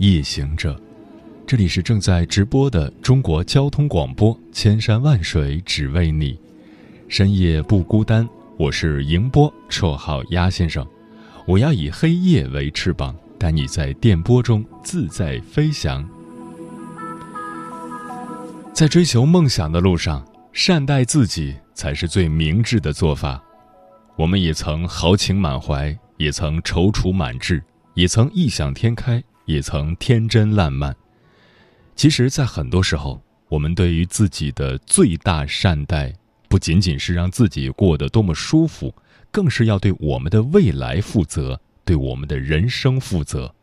夜行者，这里是正在直播的中国交通广播，千山万水只为你，深夜不孤单。我是迎波，绰号鸭先生。我要以黑夜为翅膀，带你在电波中自在飞翔。在追求梦想的路上，善待自己才是最明智的做法。我们也曾豪情满怀，也曾踌躇满志。也曾异想天开，也曾天真烂漫。其实，在很多时候，我们对于自己的最大善待，不仅仅是让自己过得多么舒服，更是要对我们的未来负责，对我们的人生负责。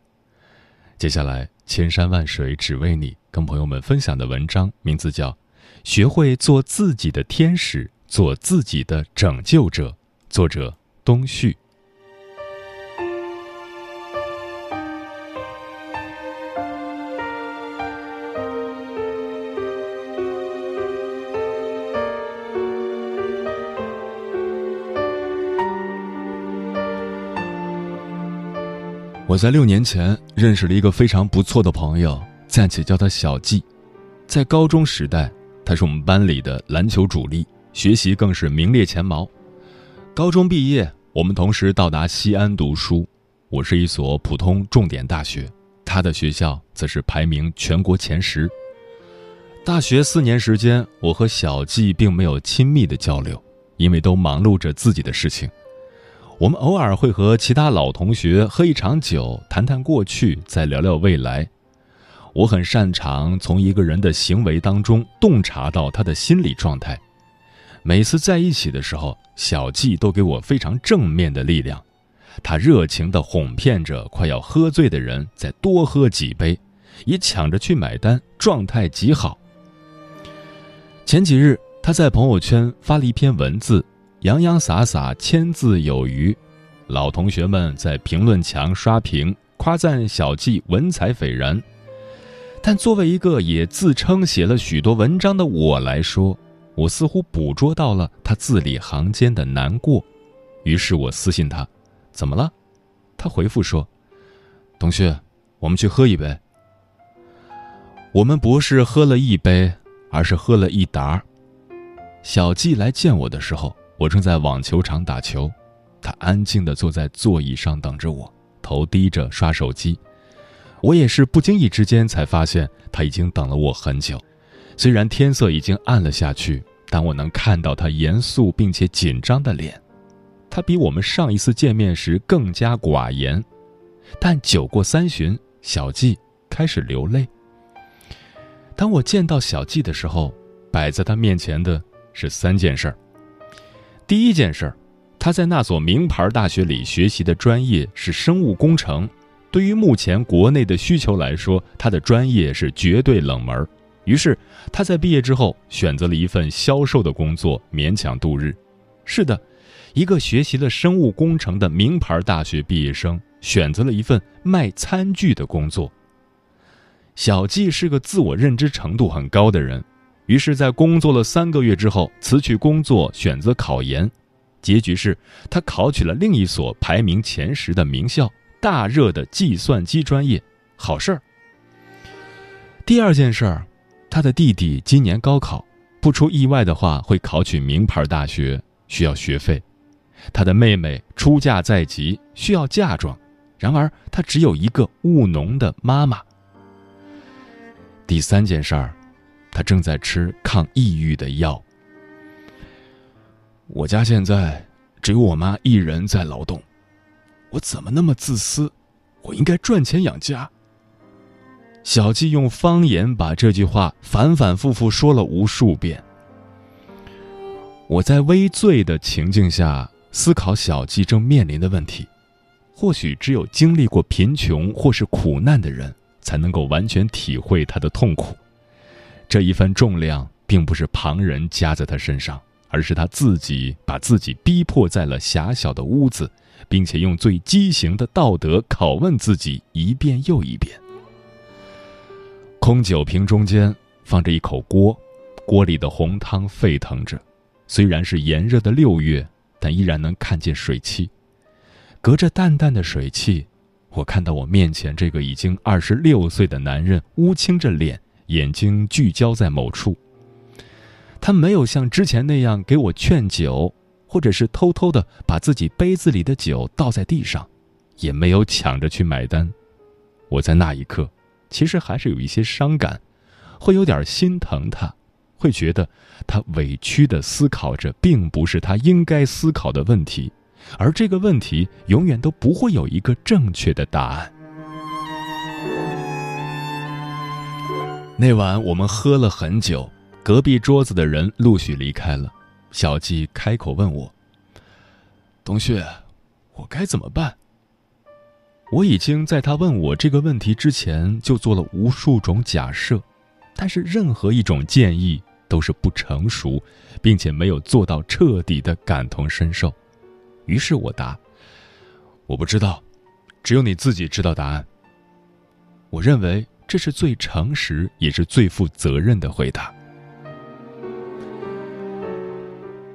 接下来，千山万水只为你，跟朋友们分享的文章名字叫《学会做自己的天使，做自己的拯救者》，作者东旭。我在六年前认识了一个非常不错的朋友，暂且叫他小季。在高中时代，他是我们班里的篮球主力，学习更是名列前茅。高中毕业，我们同时到达西安读书。我是一所普通重点大学，他的学校则是排名全国前十。大学四年时间，我和小季并没有亲密的交流，因为都忙碌着自己的事情。我们偶尔会和其他老同学喝一场酒，谈谈过去，再聊聊未来。我很擅长从一个人的行为当中洞察到他的心理状态。每次在一起的时候，小季都给我非常正面的力量。他热情地哄骗着快要喝醉的人再多喝几杯，也抢着去买单，状态极好。前几日，他在朋友圈发了一篇文字。洋洋洒洒千字有余，老同学们在评论墙刷屏夸赞小季文采斐然。但作为一个也自称写了许多文章的我来说，我似乎捕捉到了他字里行间的难过。于是我私信他：“怎么了？”他回复说：“同学，我们去喝一杯。”我们不是喝了一杯，而是喝了一打。小季来见我的时候。我正在网球场打球，他安静地坐在座椅上等着我，头低着刷手机。我也是不经意之间才发现他已经等了我很久。虽然天色已经暗了下去，但我能看到他严肃并且紧张的脸。他比我们上一次见面时更加寡言，但酒过三巡，小季开始流泪。当我见到小季的时候，摆在他面前的是三件事儿。第一件事儿，他在那所名牌大学里学习的专业是生物工程。对于目前国内的需求来说，他的专业是绝对冷门。于是他在毕业之后选择了一份销售的工作，勉强度日。是的，一个学习了生物工程的名牌大学毕业生选择了一份卖餐具的工作。小季是个自我认知程度很高的人。于是，在工作了三个月之后，辞去工作，选择考研。结局是他考取了另一所排名前十的名校——大热的计算机专业。好事儿。第二件事儿，他的弟弟今年高考，不出意外的话会考取名牌大学，需要学费。他的妹妹出嫁在即，需要嫁妆，然而他只有一个务农的妈妈。第三件事儿。他正在吃抗抑郁的药。我家现在只有我妈一人在劳动，我怎么那么自私？我应该赚钱养家。小季用方言把这句话反反复复说了无数遍。我在微醉的情境下思考小季正面临的问题：或许只有经历过贫穷或是苦难的人，才能够完全体会他的痛苦。这一份重量，并不是旁人加在他身上，而是他自己把自己逼迫在了狭小的屋子，并且用最畸形的道德拷问自己一遍又一遍。空酒瓶中间放着一口锅，锅里的红汤沸腾着，虽然是炎热的六月，但依然能看见水汽。隔着淡淡的水汽，我看到我面前这个已经二十六岁的男人乌青着脸，眼睛聚焦在某处。他没有像之前那样给我劝酒，或者是偷偷的把自己杯子里的酒倒在地上，也没有抢着去买单。我在那一刻，其实还是有一些伤感，会有点心疼他，会觉得他委屈的思考着，并不是他应该思考的问题。而这个问题永远都不会有一个正确的答案。那晚我们喝了很久，隔壁桌子的人陆续离开了。小季开口问我：“冬旭，我该怎么办？”我已经在他问我这个问题之前就做了无数种假设，但是任何一种建议都是不成熟，并且没有做到彻底的感同身受。于是我答：“我不知道，只有你自己知道答案。”我认为这是最诚实也是最负责任的回答。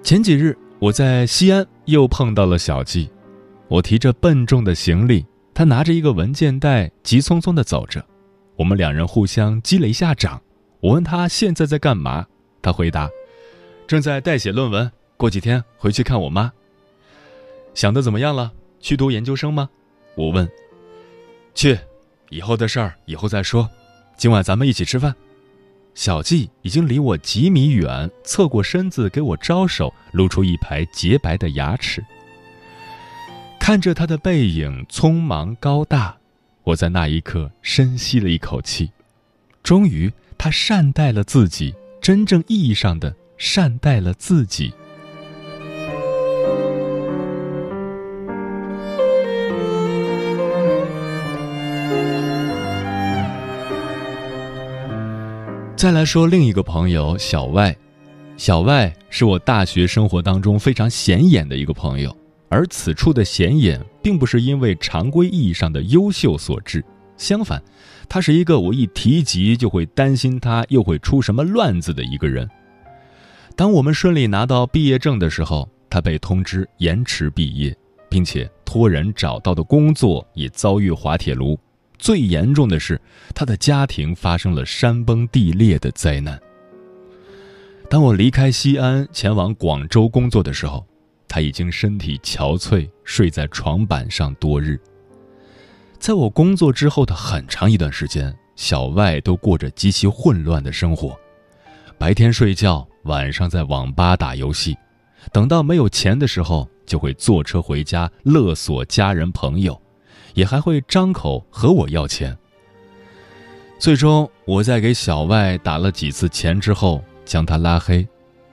前几日我在西安又碰到了小季，我提着笨重的行李，他拿着一个文件袋，急匆匆的走着。我们两人互相击了一下掌。我问他现在在干嘛，他回答：“正在代写论文，过几天回去看我妈。”想的怎么样了？去读研究生吗？我问。去，以后的事儿以后再说。今晚咱们一起吃饭。小季已经离我几米远，侧过身子给我招手，露出一排洁白的牙齿。看着他的背影匆忙高大，我在那一刻深吸了一口气。终于，他善待了自己，真正意义上的善待了自己。再来说另一个朋友小外，小外是我大学生活当中非常显眼的一个朋友，而此处的显眼并不是因为常规意义上的优秀所致，相反，他是一个我一提及就会担心他又会出什么乱子的一个人。当我们顺利拿到毕业证的时候，他被通知延迟毕业，并且托人找到的工作也遭遇滑铁卢。最严重的是，他的家庭发生了山崩地裂的灾难。当我离开西安前往广州工作的时候，他已经身体憔悴，睡在床板上多日。在我工作之后的很长一段时间，小外都过着极其混乱的生活，白天睡觉，晚上在网吧打游戏，等到没有钱的时候，就会坐车回家勒索家人朋友。也还会张口和我要钱。最终，我在给小外打了几次钱之后，将他拉黑。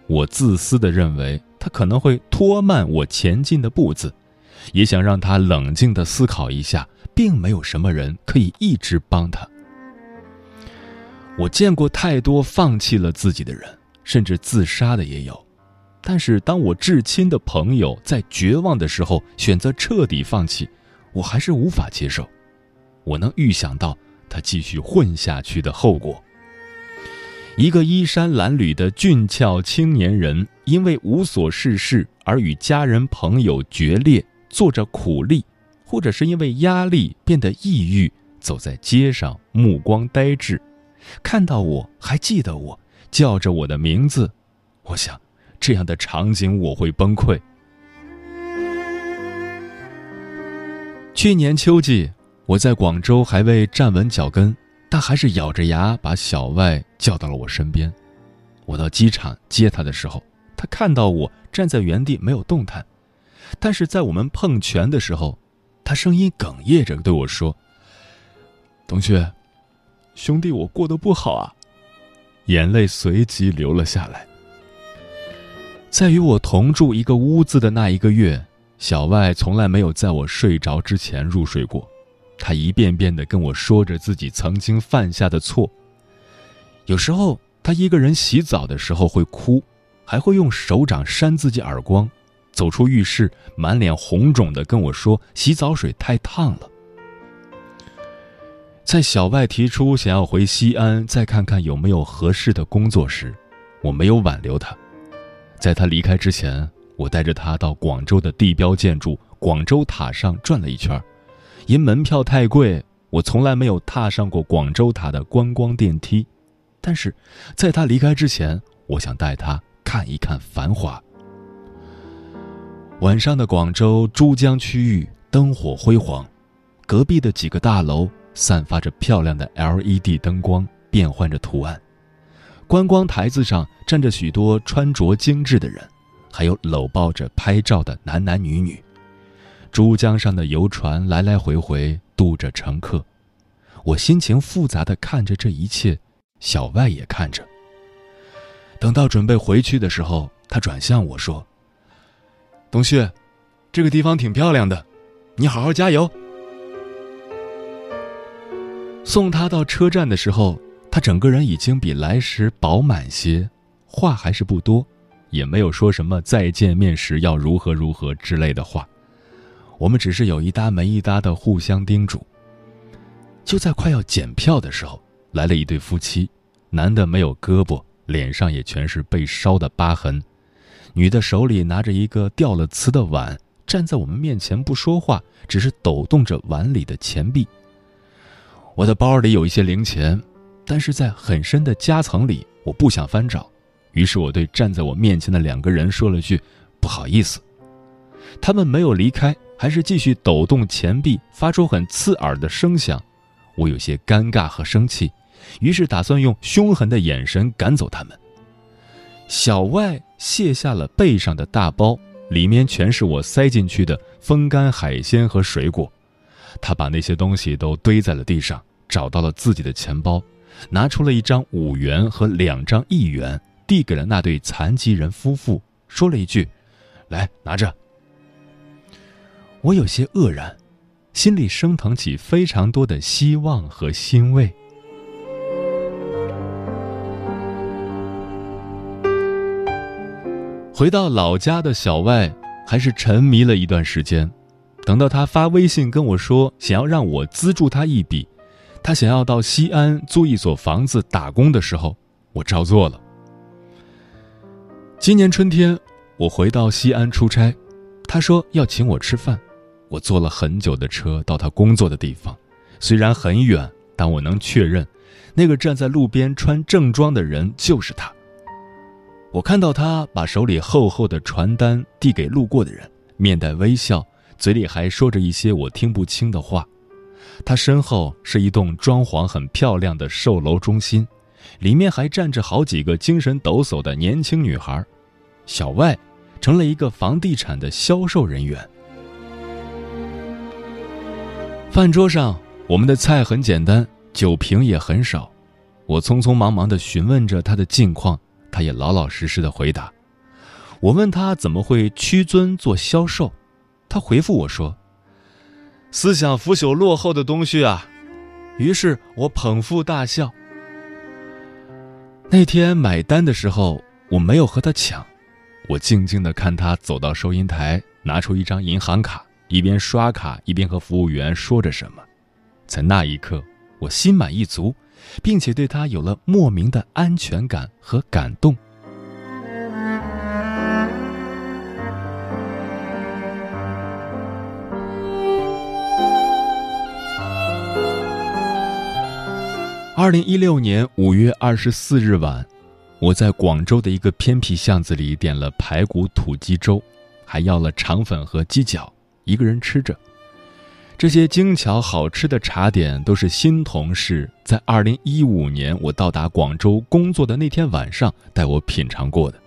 我自私的认为他可能会拖慢我前进的步子，也想让他冷静的思考一下，并没有什么人可以一直帮他。我见过太多放弃了自己的人，甚至自杀的也有。但是，当我至亲的朋友在绝望的时候选择彻底放弃。我还是无法接受，我能预想到他继续混下去的后果。一个衣衫褴褛的俊俏青年人，因为无所事事而与家人朋友决裂，做着苦力，或者是因为压力变得抑郁，走在街上目光呆滞，看到我还记得我，叫着我的名字，我想，这样的场景我会崩溃。去年秋季，我在广州还未站稳脚跟，但还是咬着牙把小外叫到了我身边。我到机场接他的时候，他看到我站在原地没有动弹，但是在我们碰拳的时候，他声音哽咽着对我说：“同学，兄弟，我过得不好啊。”眼泪随即流了下来。在与我同住一个屋子的那一个月。小外从来没有在我睡着之前入睡过，他一遍遍地跟我说着自己曾经犯下的错。有时候他一个人洗澡的时候会哭，还会用手掌扇自己耳光，走出浴室满脸红肿地跟我说洗澡水太烫了。在小外提出想要回西安再看看有没有合适的工作时，我没有挽留他。在他离开之前，我带着他到广州的地标建筑广州塔上转了一圈。因门票太贵，我从来没有踏上过广州塔的观光电梯。但是，在他离开之前，我想带他看一看繁华。晚上的广州珠江区域灯火辉煌，隔壁的几个大楼。散发着漂亮的 LED 灯光，变换着图案。观光台子上站着许多穿着精致的人，还有搂抱着拍照的男男女女。珠江上的游船来来回回渡着乘客，我心情复杂的看着这一切，小外也看着。等到准备回去的时候，他转向我说：“董旭，这个地方挺漂亮的，你好好加油。”送他到车站的时候，他整个人已经比来时饱满些，话还是不多，也没有说什么再见面时要如何如何之类的话。我们只是有一搭没一搭的互相叮嘱。就在快要检票的时候，来了一对夫妻，男的没有胳膊，脸上也全是被烧的疤痕，女的手里拿着一个掉了瓷的碗，站在我们面前不说话，只是抖动着碗里的钱币。我的包里有一些零钱，但是在很深的夹层里，我不想翻找。于是我对站在我面前的两个人说了句：“不好意思。”他们没有离开，还是继续抖动钱币，发出很刺耳的声响。我有些尴尬和生气，于是打算用凶狠的眼神赶走他们。小外卸下了背上的大包，里面全是我塞进去的风干海鲜和水果。他把那些东西都堆在了地上。找到了自己的钱包，拿出了一张五元和两张一元，递给了那对残疾人夫妇，说了一句：“来，拿着。”我有些愕然，心里升腾起非常多的希望和欣慰。回到老家的小外，还是沉迷了一段时间，等到他发微信跟我说想要让我资助他一笔。他想要到西安租一所房子打工的时候，我照做了。今年春天，我回到西安出差，他说要请我吃饭。我坐了很久的车到他工作的地方，虽然很远，但我能确认，那个站在路边穿正装的人就是他。我看到他把手里厚厚的传单递给路过的人，面带微笑，嘴里还说着一些我听不清的话。他身后是一栋装潢很漂亮的售楼中心，里面还站着好几个精神抖擞的年轻女孩。小外成了一个房地产的销售人员。饭桌上，我们的菜很简单，酒瓶也很少。我匆匆忙忙地询问着他的近况，他也老老实实的回答。我问他怎么会屈尊做销售，他回复我说。思想腐朽落后的东西啊！于是我捧腹大笑。那天买单的时候，我没有和他抢，我静静的看他走到收银台，拿出一张银行卡，一边刷卡一边和服务员说着什么。在那一刻，我心满意足，并且对他有了莫名的安全感和感动。二零一六年五月二十四日晚，我在广州的一个偏僻巷子里点了排骨土鸡粥，还要了肠粉和鸡脚，一个人吃着。这些精巧好吃的茶点都是新同事在二零一五年我到达广州工作的那天晚上带我品尝过的。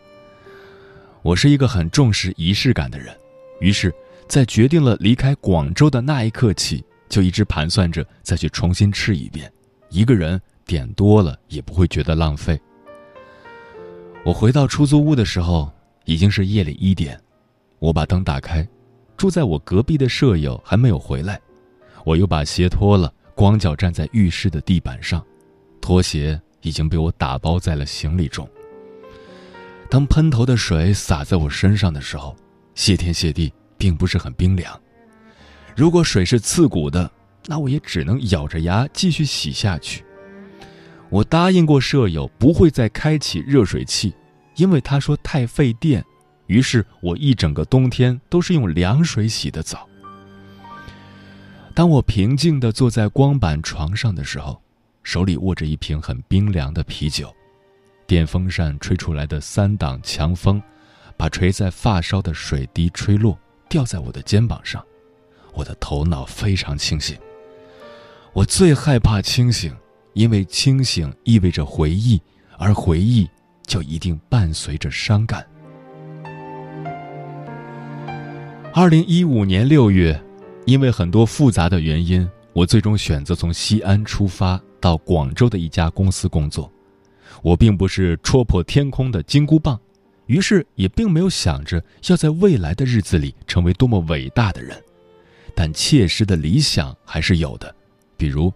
我是一个很重视仪式感的人，于是，在决定了离开广州的那一刻起，就一直盘算着再去重新吃一遍。一个人点多了也不会觉得浪费。我回到出租屋的时候已经是夜里一点，我把灯打开，住在我隔壁的舍友还没有回来，我又把鞋脱了，光脚站在浴室的地板上，拖鞋已经被我打包在了行李中。当喷头的水洒在我身上的时候，谢天谢地，并不是很冰凉。如果水是刺骨的，那我也只能咬着牙继续洗下去。我答应过舍友不会再开启热水器，因为他说太费电。于是我一整个冬天都是用凉水洗的澡。当我平静地坐在光板床上的时候，手里握着一瓶很冰凉的啤酒，电风扇吹出来的三档强风，把垂在发梢的水滴吹落，掉在我的肩膀上。我的头脑非常清醒。我最害怕清醒，因为清醒意味着回忆，而回忆就一定伴随着伤感。二零一五年六月，因为很多复杂的原因，我最终选择从西安出发到广州的一家公司工作。我并不是戳破天空的金箍棒，于是也并没有想着要在未来的日子里成为多么伟大的人，但切实的理想还是有的，比如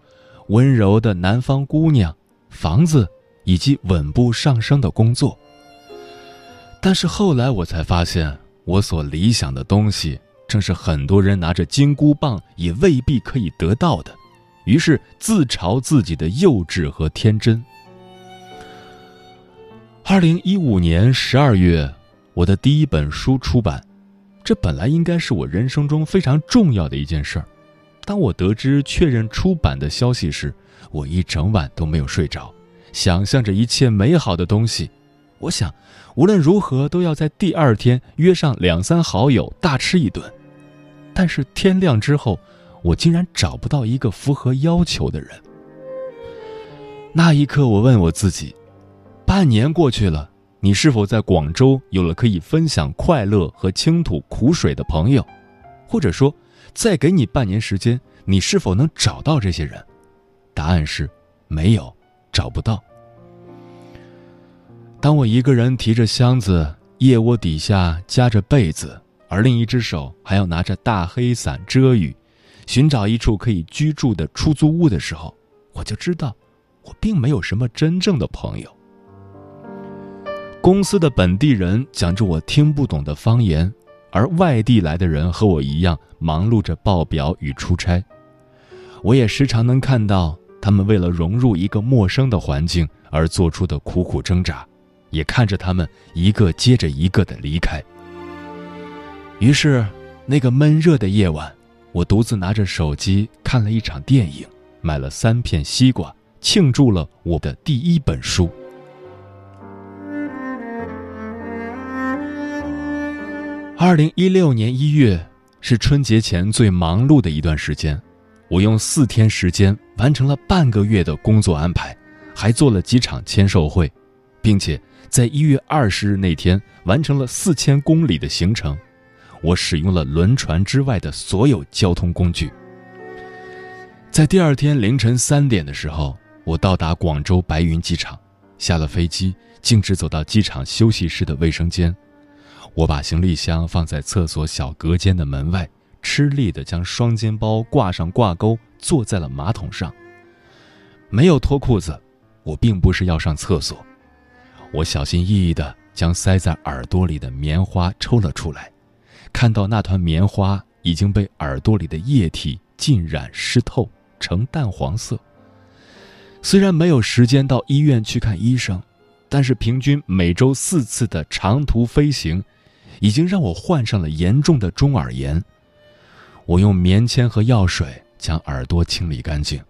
温柔的南方姑娘、房子以及稳步上升的工作。但是后来我才发现。我所理想的东西，正是很多人拿着金箍棒也未必可以得到的，于是自嘲自己的幼稚和天真。二零一五年十二月，我的第一本书出版，这本来应该是我人生中非常重要的一件事儿。当我得知确认出版的消息时，我一整晚都没有睡着，想象着一切美好的东西。我想。无论如何都要在第二天约上两三好友大吃一顿，但是天亮之后，我竟然找不到一个符合要求的人。那一刻，我问我自己：半年过去了，你是否在广州有了可以分享快乐和倾吐苦水的朋友？或者说，再给你半年时间，你是否能找到这些人？答案是，没有，找不到。当我一个人提着箱子，腋窝底下夹着被子，而另一只手还要拿着大黑伞遮雨，寻找一处可以居住的出租屋的时候，我就知道，我并没有什么真正的朋友。公司的本地人讲着我听不懂的方言，而外地来的人和我一样忙碌着报表与出差。我也时常能看到他们为了融入一个陌生的环境而做出的苦苦挣扎。也看着他们一个接着一个的离开。于是，那个闷热的夜晚，我独自拿着手机看了一场电影，买了三片西瓜，庆祝了我的第一本书。二零一六年一月是春节前最忙碌的一段时间，我用四天时间完成了半个月的工作安排，还做了几场签售会，并且。在一月二十日那天，完成了四千公里的行程。我使用了轮船之外的所有交通工具。在第二天凌晨三点的时候，我到达广州白云机场，下了飞机，径直走到机场休息室的卫生间。我把行李箱放在厕所小隔间的门外，吃力地将双肩包挂上挂钩，坐在了马桶上。没有脱裤子，我并不是要上厕所。我小心翼翼地将塞在耳朵里的棉花抽了出来，看到那团棉花已经被耳朵里的液体浸染湿透，呈淡黄色。虽然没有时间到医院去看医生，但是平均每周四次的长途飞行，已经让我患上了严重的中耳炎。我用棉签和药水将耳朵清理干净，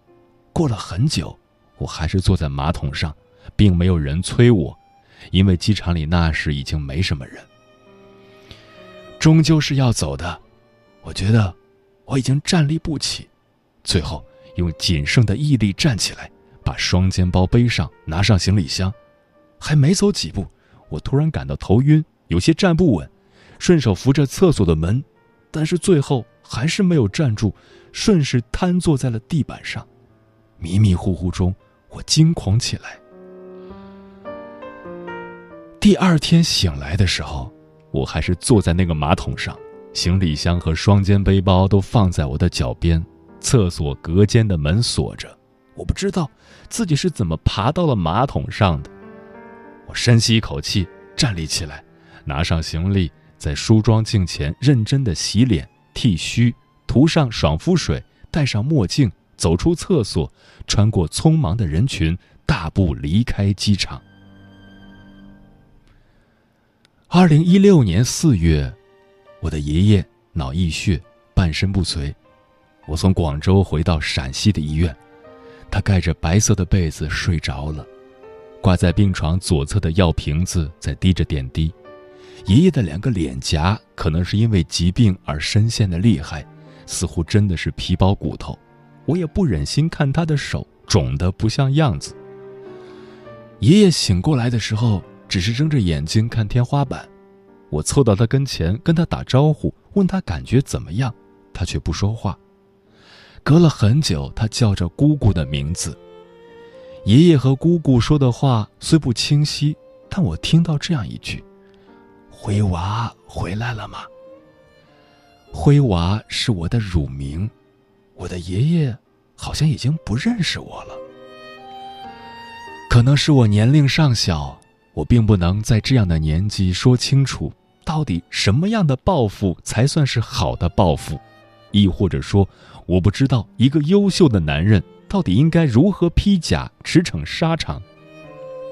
过了很久，我还是坐在马桶上，并没有人催我。因为机场里那时已经没什么人，终究是要走的。我觉得我已经站立不起，最后用仅剩的毅力站起来，把双肩包背上，拿上行李箱。还没走几步，我突然感到头晕，有些站不稳，顺手扶着厕所的门，但是最后还是没有站住，顺势瘫坐在了地板上。迷迷糊糊中，我惊恐起来。第二天醒来的时候，我还是坐在那个马桶上，行李箱和双肩背包都放在我的脚边，厕所隔间的门锁着，我不知道自己是怎么爬到了马桶上的。我深吸一口气，站立起来，拿上行李，在梳妆镜前认真的洗脸、剃须，涂上爽肤水，戴上墨镜，走出厕所，穿过匆忙的人群，大步离开机场。二零一六年四月，我的爷爷脑溢血，半身不遂。我从广州回到陕西的医院，他盖着白色的被子睡着了，挂在病床左侧的药瓶子在滴着点滴。爷爷的两个脸颊可能是因为疾病而深陷的厉害，似乎真的是皮包骨头。我也不忍心看他的手肿得不像样子。爷爷醒过来的时候。只是睁着眼睛看天花板，我凑到他跟前跟他打招呼，问他感觉怎么样，他却不说话。隔了很久，他叫着姑姑的名字。爷爷和姑姑说的话虽不清晰，但我听到这样一句：“灰娃回来了吗？”灰娃是我的乳名，我的爷爷好像已经不认识我了。可能是我年龄尚小。我并不能在这样的年纪说清楚，到底什么样的报复才算是好的报复，亦或者说，我不知道一个优秀的男人到底应该如何披甲驰骋沙场。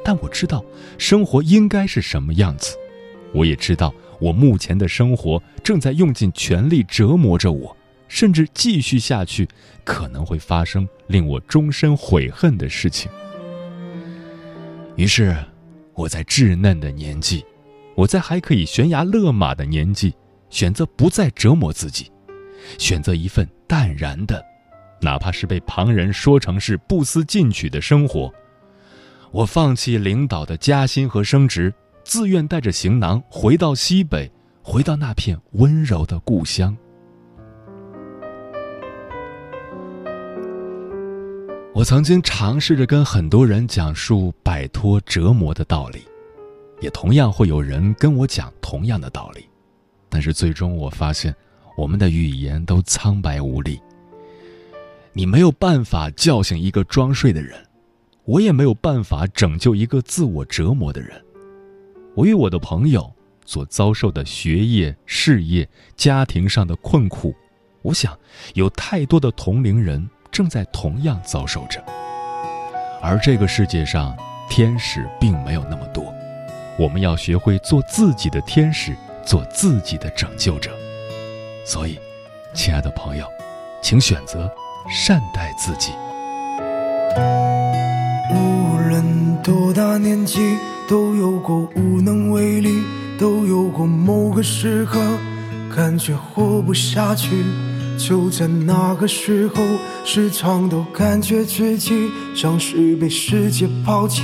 但我知道，生活应该是什么样子。我也知道，我目前的生活正在用尽全力折磨着我，甚至继续下去，可能会发生令我终身悔恨的事情。于是。我在稚嫩的年纪，我在还可以悬崖勒马的年纪，选择不再折磨自己，选择一份淡然的，哪怕是被旁人说成是不思进取的生活。我放弃领导的加薪和升职，自愿带着行囊回到西北，回到那片温柔的故乡。我曾经尝试着跟很多人讲述摆脱折磨的道理，也同样会有人跟我讲同样的道理，但是最终我发现，我们的语言都苍白无力。你没有办法叫醒一个装睡的人，我也没有办法拯救一个自我折磨的人。我与我的朋友所遭受的学业、事业、家庭上的困苦，我想有太多的同龄人。正在同样遭受着，而这个世界上天使并没有那么多，我们要学会做自己的天使，做自己的拯救者。所以，亲爱的朋友，请选择善待自己。无论多大年纪，都有过无能为力，都有过某个时刻，感觉活不下去。就在那个时候，时常都感觉自己像是被世界抛弃。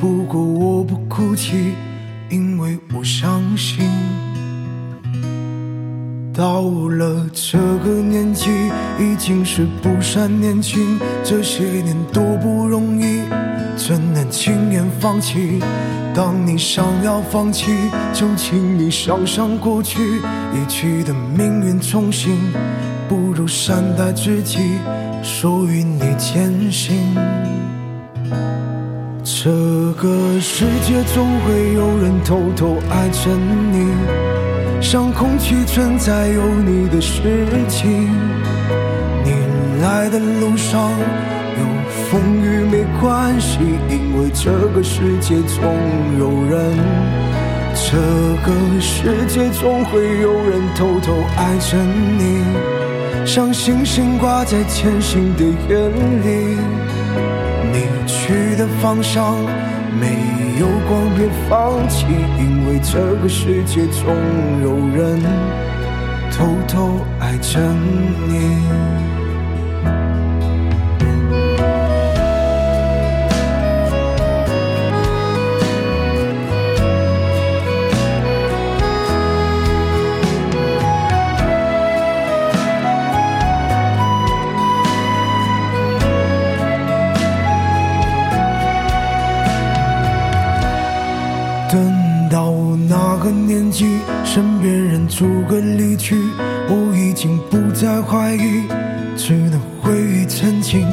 不过我不哭泣，因为我相信，到了这个年纪，已经是不善年轻。这些年多不容易，怎能轻言放弃？当你想要放弃，就请你想想过去，一去的命运重新。不如善待自己，属于你坚信。这个世界总会有人偷偷爱着你，像空气存在有你的事情。你来的路上有风雨没关系，因为这个世界总有人，这个世界总会有人偷偷爱着你。像星星挂在前行的眼里，你去的方向没有光，别放弃，因为这个世界总有人偷偷爱着你。的年纪，身边人逐个离去，我已经不再怀疑，只能回忆曾经。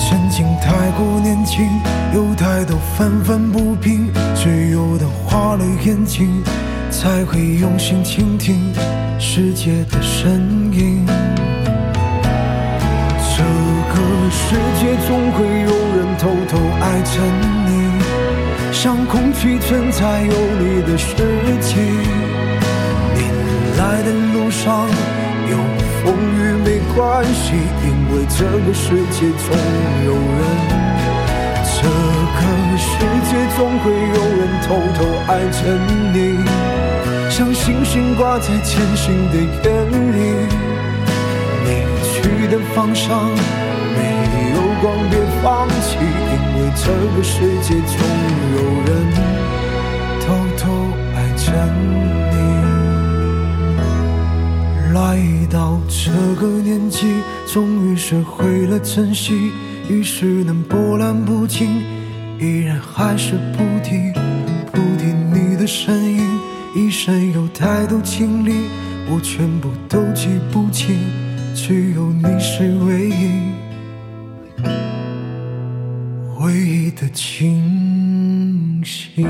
曾经太过年轻，有太多愤愤不平，只有的花了眼睛，才会用心倾听世界的声音。这个世界总会有人偷偷爱着你。像空气存在有你的事情。你来的路上有风雨没关系，因为这个世界总有人。这个世界总会有人偷偷爱着你，像星星挂在前行的眼里。你去的方向没有光，别放弃，因为这个世界总有人偷偷爱着你。来到这个年纪，终于学会了珍惜，于是能波澜不惊，依然还是不停不听你的声音。一生有太多经历，我全部都记不清。只有你是唯一，回忆的清晰